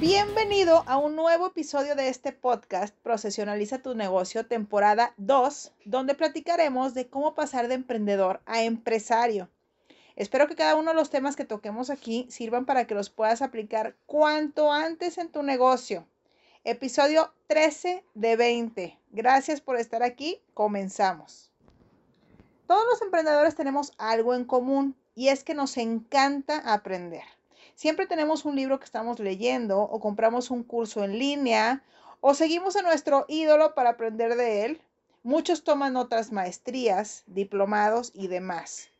Bienvenido a un nuevo episodio de este podcast Profesionaliza tu negocio, temporada 2, donde platicaremos de cómo pasar de emprendedor a empresario. Espero que cada uno de los temas que toquemos aquí sirvan para que los puedas aplicar cuanto antes en tu negocio. Episodio 13 de 20. Gracias por estar aquí. Comenzamos. Todos los emprendedores tenemos algo en común y es que nos encanta aprender. Siempre tenemos un libro que estamos leyendo o compramos un curso en línea o seguimos a nuestro ídolo para aprender de él. Muchos toman otras maestrías, diplomados y demás.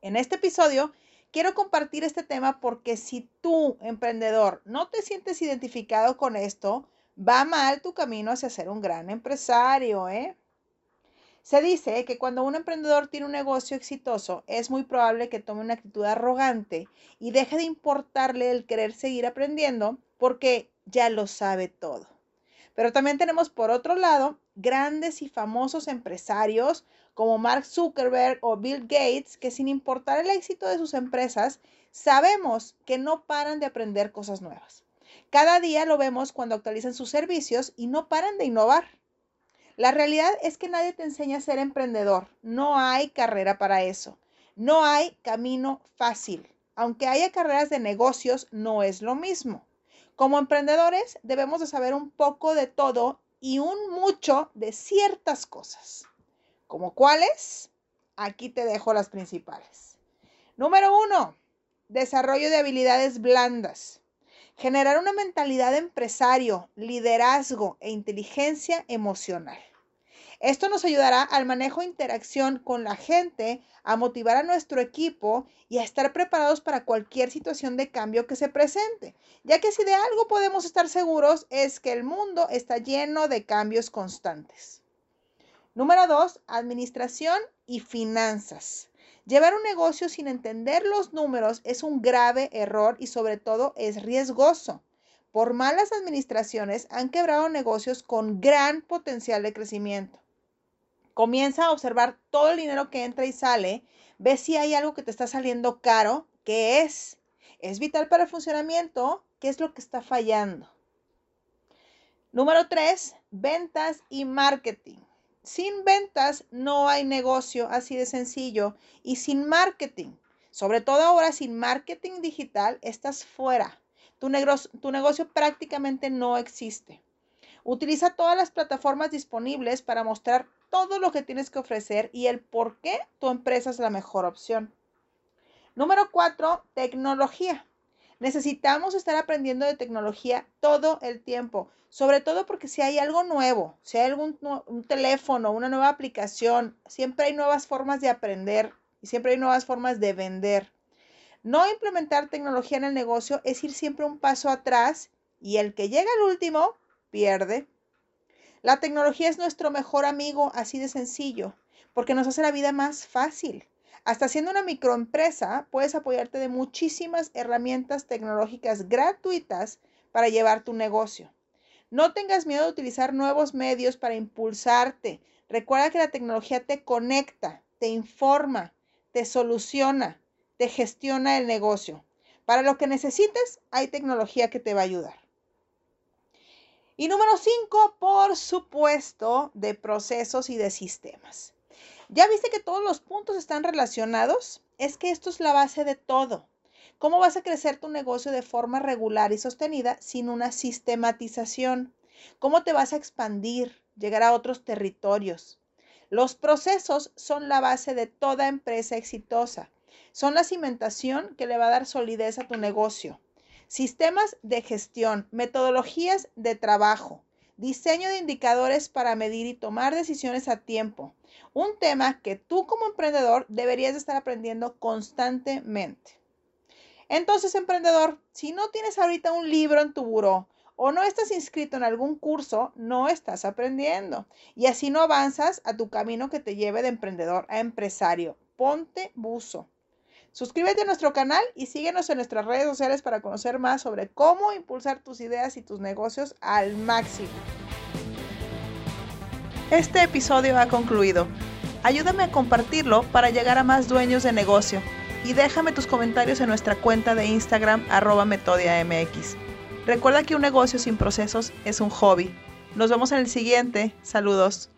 En este episodio quiero compartir este tema porque si tú, emprendedor, no te sientes identificado con esto, va mal tu camino hacia ser un gran empresario, ¿eh? Se dice que cuando un emprendedor tiene un negocio exitoso, es muy probable que tome una actitud arrogante y deje de importarle el querer seguir aprendiendo porque ya lo sabe todo. Pero también tenemos por otro lado grandes y famosos empresarios como Mark Zuckerberg o Bill Gates que sin importar el éxito de sus empresas, sabemos que no paran de aprender cosas nuevas. Cada día lo vemos cuando actualizan sus servicios y no paran de innovar. La realidad es que nadie te enseña a ser emprendedor. No hay carrera para eso. No hay camino fácil. Aunque haya carreras de negocios, no es lo mismo. Como emprendedores debemos de saber un poco de todo y un mucho de ciertas cosas. ¿Como cuáles? Aquí te dejo las principales. Número uno, desarrollo de habilidades blandas. Generar una mentalidad de empresario, liderazgo e inteligencia emocional. Esto nos ayudará al manejo de interacción con la gente, a motivar a nuestro equipo y a estar preparados para cualquier situación de cambio que se presente, ya que si de algo podemos estar seguros es que el mundo está lleno de cambios constantes. Número dos, administración y finanzas. Llevar un negocio sin entender los números es un grave error y sobre todo es riesgoso. Por malas administraciones han quebrado negocios con gran potencial de crecimiento. Comienza a observar todo el dinero que entra y sale, ve si hay algo que te está saliendo caro, qué es. Es vital para el funcionamiento, qué es lo que está fallando. Número tres, ventas y marketing. Sin ventas no hay negocio, así de sencillo. Y sin marketing, sobre todo ahora sin marketing digital, estás fuera. Tu, tu negocio prácticamente no existe. Utiliza todas las plataformas disponibles para mostrar todo lo que tienes que ofrecer y el por qué tu empresa es la mejor opción. Número cuatro, tecnología. Necesitamos estar aprendiendo de tecnología todo el tiempo, sobre todo porque si hay algo nuevo, si hay algún un teléfono, una nueva aplicación, siempre hay nuevas formas de aprender y siempre hay nuevas formas de vender. No implementar tecnología en el negocio es ir siempre un paso atrás y el que llega al último pierde. La tecnología es nuestro mejor amigo, así de sencillo, porque nos hace la vida más fácil. Hasta siendo una microempresa, puedes apoyarte de muchísimas herramientas tecnológicas gratuitas para llevar tu negocio. No tengas miedo de utilizar nuevos medios para impulsarte. Recuerda que la tecnología te conecta, te informa, te soluciona, te gestiona el negocio. Para lo que necesites, hay tecnología que te va a ayudar. Y número cinco, por supuesto, de procesos y de sistemas. ¿Ya viste que todos los puntos están relacionados? Es que esto es la base de todo. ¿Cómo vas a crecer tu negocio de forma regular y sostenida sin una sistematización? ¿Cómo te vas a expandir, llegar a otros territorios? Los procesos son la base de toda empresa exitosa. Son la cimentación que le va a dar solidez a tu negocio. Sistemas de gestión, metodologías de trabajo, diseño de indicadores para medir y tomar decisiones a tiempo, un tema que tú como emprendedor deberías estar aprendiendo constantemente. Entonces, emprendedor, si no tienes ahorita un libro en tu buró o no estás inscrito en algún curso, no estás aprendiendo. Y así no avanzas a tu camino que te lleve de emprendedor a empresario. Ponte buzo. Suscríbete a nuestro canal y síguenos en nuestras redes sociales para conocer más sobre cómo impulsar tus ideas y tus negocios al máximo. Este episodio ha concluido. Ayúdame a compartirlo para llegar a más dueños de negocio y déjame tus comentarios en nuestra cuenta de Instagram arroba metodiamx. Recuerda que un negocio sin procesos es un hobby. Nos vemos en el siguiente. Saludos.